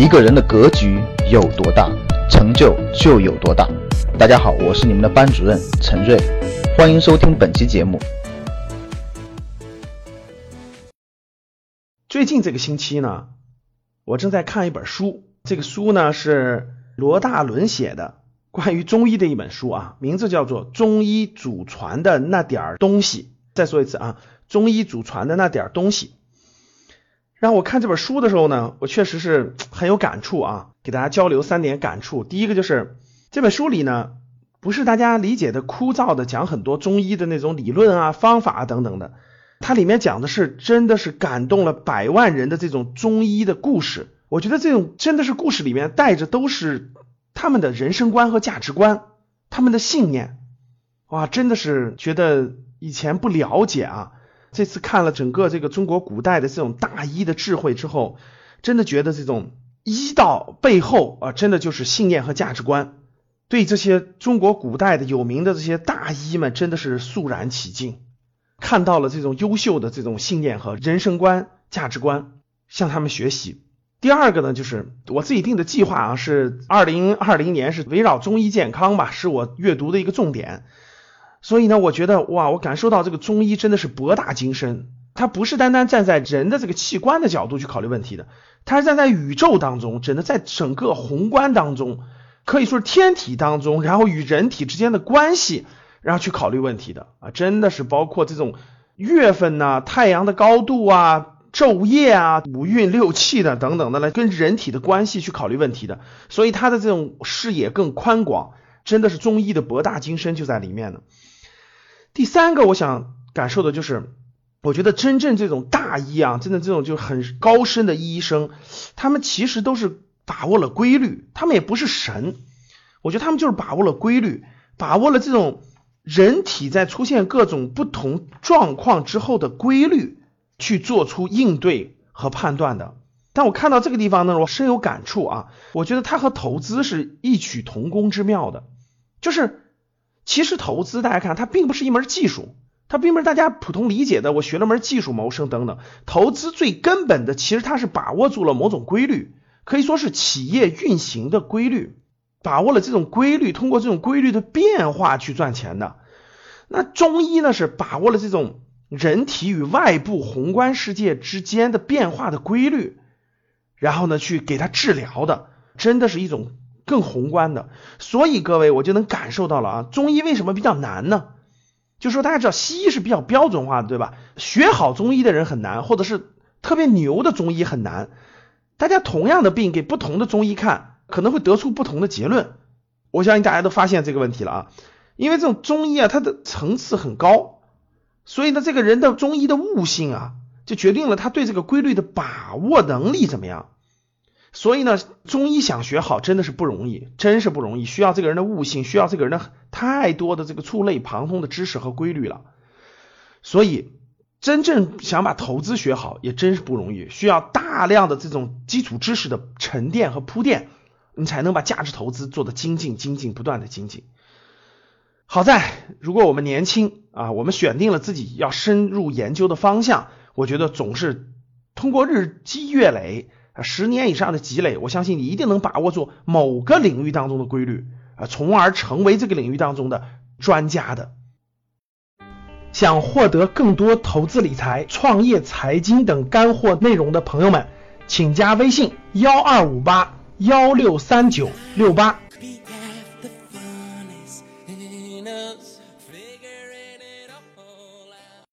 一个人的格局有多大，成就就有多大。大家好，我是你们的班主任陈瑞，欢迎收听本期节目。最近这个星期呢，我正在看一本书，这个书呢是罗大伦写的，关于中医的一本书啊，名字叫做《中医祖传的那点儿东西》。再说一次啊，《中医祖传的那点儿东西》。让我看这本书的时候呢，我确实是很有感触啊，给大家交流三点感触。第一个就是这本书里呢，不是大家理解的枯燥的讲很多中医的那种理论啊、方法啊等等的，它里面讲的是真的是感动了百万人的这种中医的故事。我觉得这种真的是故事里面带着都是他们的人生观和价值观，他们的信念，哇，真的是觉得以前不了解啊。这次看了整个这个中国古代的这种大医的智慧之后，真的觉得这种医道背后啊，真的就是信念和价值观。对这些中国古代的有名的这些大医们，真的是肃然起敬，看到了这种优秀的这种信念和人生观、价值观，向他们学习。第二个呢，就是我自己定的计划啊，是二零二零年是围绕中医健康吧，是我阅读的一个重点。所以呢，我觉得哇，我感受到这个中医真的是博大精深，它不是单单站在人的这个器官的角度去考虑问题的，它是站在宇宙当中，真的在整个宏观当中，可以说是天体当中，然后与人体之间的关系，然后去考虑问题的。啊，真的是包括这种月份呐、太阳的高度啊、昼夜啊、五运六气的等等的来跟人体的关系去考虑问题的，所以它的这种视野更宽广，真的是中医的博大精深就在里面呢。第三个，我想感受的就是，我觉得真正这种大医啊，真的这种就很高深的医生，他们其实都是把握了规律，他们也不是神，我觉得他们就是把握了规律，把握了这种人体在出现各种不同状况之后的规律，去做出应对和判断的。但我看到这个地方呢，我深有感触啊，我觉得它和投资是异曲同工之妙的，就是。其实投资，大家看，它并不是一门技术，它并不是大家普通理解的。我学了门技术谋生等等。投资最根本的，其实它是把握住了某种规律，可以说是企业运行的规律，把握了这种规律，通过这种规律的变化去赚钱的。那中医呢，是把握了这种人体与外部宏观世界之间的变化的规律，然后呢，去给它治疗的，真的是一种。更宏观的，所以各位我就能感受到了啊，中医为什么比较难呢？就说大家知道西医是比较标准化的，对吧？学好中医的人很难，或者是特别牛的中医很难。大家同样的病给不同的中医看，可能会得出不同的结论。我相信大家都发现这个问题了啊，因为这种中医啊，它的层次很高，所以呢，这个人的中医的悟性啊，就决定了他对这个规律的把握能力怎么样。所以呢，中医想学好真的是不容易，真是不容易，需要这个人的悟性，需要这个人的太多的这个触类旁通的知识和规律了。所以，真正想把投资学好也真是不容易，需要大量的这种基础知识的沉淀和铺垫，你才能把价值投资做得精进、精进、不断的精进。好在，如果我们年轻啊，我们选定了自己要深入研究的方向，我觉得总是通过日积月累。啊十年以上的积累，我相信你一定能把握住某个领域当中的规律啊，从而成为这个领域当中的专家的。想获得更多投资理财、创业、财经等干货内容的朋友们，请加微信幺二五八幺六三九六八。